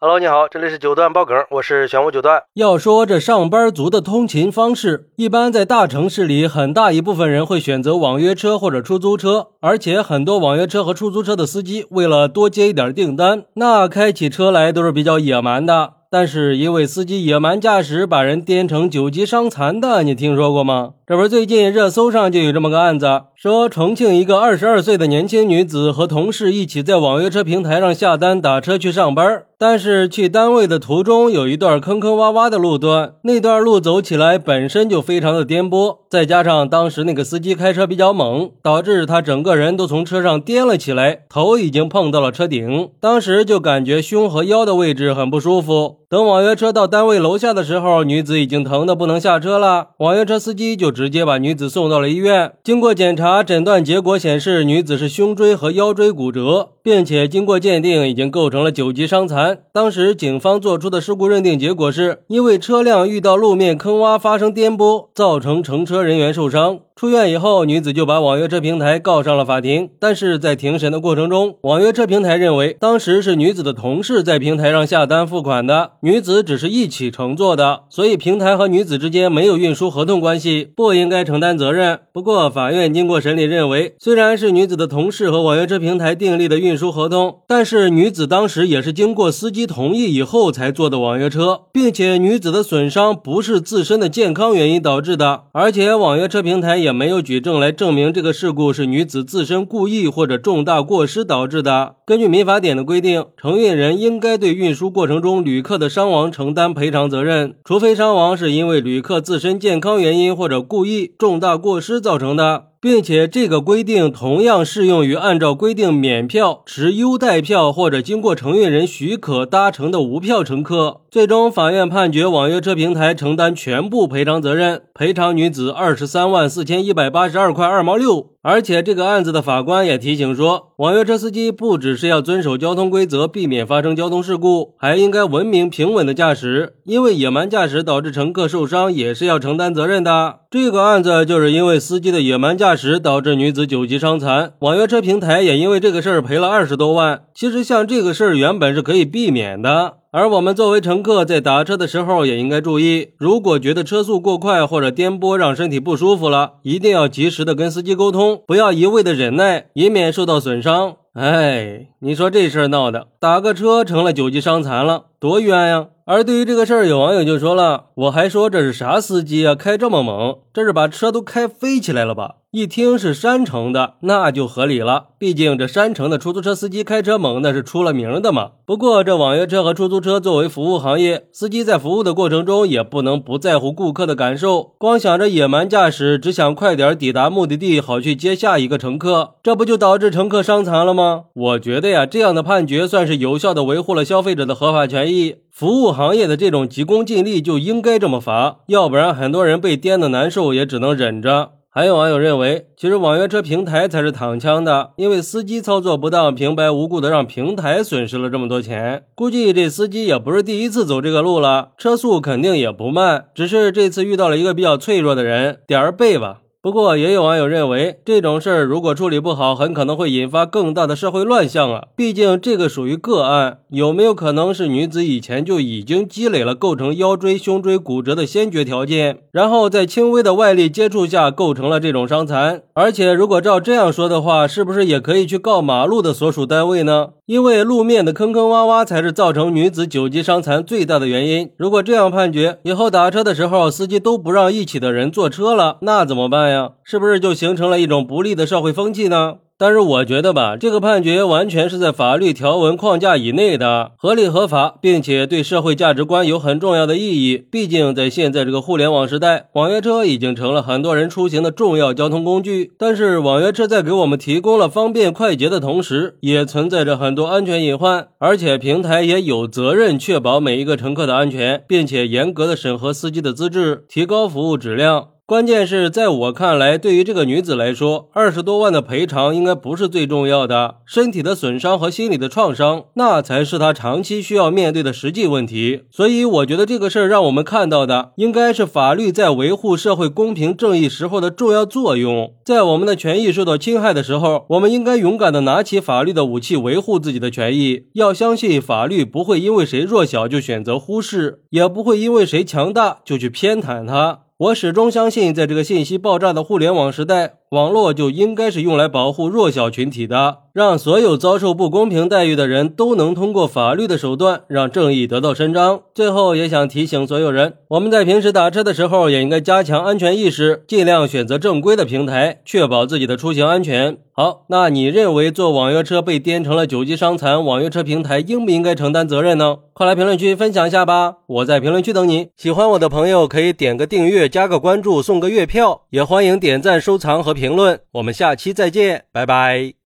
Hello，你好，这里是九段爆梗，我是玄武九段。要说这上班族的通勤方式，一般在大城市里，很大一部分人会选择网约车或者出租车，而且很多网约车和出租车的司机为了多接一点订单，那开起车来都是比较野蛮的。但是，一位司机野蛮驾驶，把人颠成九级伤残的，你听说过吗？这不是最近热搜上就有这么个案子，说重庆一个二十二岁的年轻女子和同事一起在网约车平台上下单打车去上班，但是去单位的途中有一段坑坑洼洼的路段，那段路走起来本身就非常的颠簸，再加上当时那个司机开车比较猛，导致他整个人都从车上颠了起来，头已经碰到了车顶，当时就感觉胸和腰的位置很不舒服。等网约车到单位楼下的时候，女子已经疼得不能下车了。网约车司机就直接把女子送到了医院。经过检查，诊断结果显示女子是胸椎和腰椎骨折，并且经过鉴定，已经构成了九级伤残。当时警方做出的事故认定结果是，因为车辆遇到路面坑洼发生颠簸，造成乘车人员受伤。出院以后，女子就把网约车平台告上了法庭。但是在庭审的过程中，网约车平台认为当时是女子的同事在平台上下单付款的，女子只是一起乘坐的，所以平台和女子之间没有运输合同关系，不应该承担责任。不过，法院经过审理认为，虽然是女子的同事和网约车平台订立的运输合同，但是女子当时也是经过司机同意以后才坐的网约车，并且女子的损伤不是自身的健康原因导致的，而且网约车平台。也没有举证来证明这个事故是女子自身故意或者重大过失导致的。根据民法典的规定，承运人应该对运输过程中旅客的伤亡承担赔偿责任，除非伤亡是因为旅客自身健康原因或者故意重大过失造成的。并且这个规定同样适用于按照规定免票、持优待票或者经过承运人许可搭乘的无票乘客。最终，法院判决网约车平台承担全部赔偿责任，赔偿女子二十三万四千一百八十二块二毛六。而且，这个案子的法官也提醒说，网约车司机不只是要遵守交通规则，避免发生交通事故，还应该文明平稳的驾驶。因为野蛮驾驶导致乘客受伤，也是要承担责任的。这个案子就是因为司机的野蛮驾驶导致女子九级伤残，网约车平台也因为这个事儿赔了二十多万。其实像这个事儿原本是可以避免的，而我们作为乘客在打车的时候也应该注意，如果觉得车速过快或者颠簸让身体不舒服了，一定要及时的跟司机沟通，不要一味的忍耐，以免受到损伤。哎，你说这事儿闹的，打个车成了九级伤残了，多冤呀！而对于这个事儿，有网友就说了：“我还说这是啥司机啊，开这么猛，这是把车都开飞起来了吧？”一听是山城的，那就合理了。毕竟这山城的出租车司机开车猛，那是出了名的嘛。不过这网约车和出租车作为服务行业，司机在服务的过程中也不能不在乎顾客的感受，光想着野蛮驾驶，只想快点抵达目的地，好去接下一个乘客，这不就导致乘客伤残了吗？我觉得呀，这样的判决算是有效的维护了消费者的合法权益。服务行业的这种急功近利就应该这么罚，要不然很多人被颠的难受，也只能忍着。还有网友认为，其实网约车平台才是躺枪的，因为司机操作不当，平白无故的让平台损失了这么多钱。估计这司机也不是第一次走这个路了，车速肯定也不慢，只是这次遇到了一个比较脆弱的人，点儿背吧。不过，也有网友认为，这种事儿如果处理不好，很可能会引发更大的社会乱象啊！毕竟这个属于个案，有没有可能是女子以前就已经积累了构成腰椎、胸椎骨折的先决条件，然后在轻微的外力接触下构成了这种伤残？而且，如果照这样说的话，是不是也可以去告马路的所属单位呢？因为路面的坑坑洼洼才是造成女子九级伤残最大的原因。如果这样判决，以后打车的时候，司机都不让一起的人坐车了，那怎么办呀？是不是就形成了一种不利的社会风气呢？但是我觉得吧，这个判决完全是在法律条文框架以内的，合理合法，并且对社会价值观有很重要的意义。毕竟在现在这个互联网时代，网约车已经成了很多人出行的重要交通工具。但是网约车在给我们提供了方便快捷的同时，也存在着很多安全隐患，而且平台也有责任确保每一个乘客的安全，并且严格的审核司机的资质，提高服务质量。关键是在我看来，对于这个女子来说，二十多万的赔偿应该不是最重要的，身体的损伤和心理的创伤，那才是她长期需要面对的实际问题。所以，我觉得这个事儿让我们看到的，应该是法律在维护社会公平正义时候的重要作用。在我们的权益受到侵害的时候，我们应该勇敢的拿起法律的武器，维护自己的权益。要相信法律不会因为谁弱小就选择忽视，也不会因为谁强大就去偏袒他。我始终相信，在这个信息爆炸的互联网时代，网络就应该是用来保护弱小群体的，让所有遭受不公平待遇的人都能通过法律的手段让正义得到伸张。最后，也想提醒所有人，我们在平时打车的时候也应该加强安全意识，尽量选择正规的平台，确保自己的出行安全。好，那你认为坐网约车被颠成了九级伤残，网约车平台应不应该承担责任呢？快来评论区分享一下吧！我在评论区等你。喜欢我的朋友可以点个订阅、加个关注、送个月票，也欢迎点赞、收藏和评论。我们下期再见，拜拜。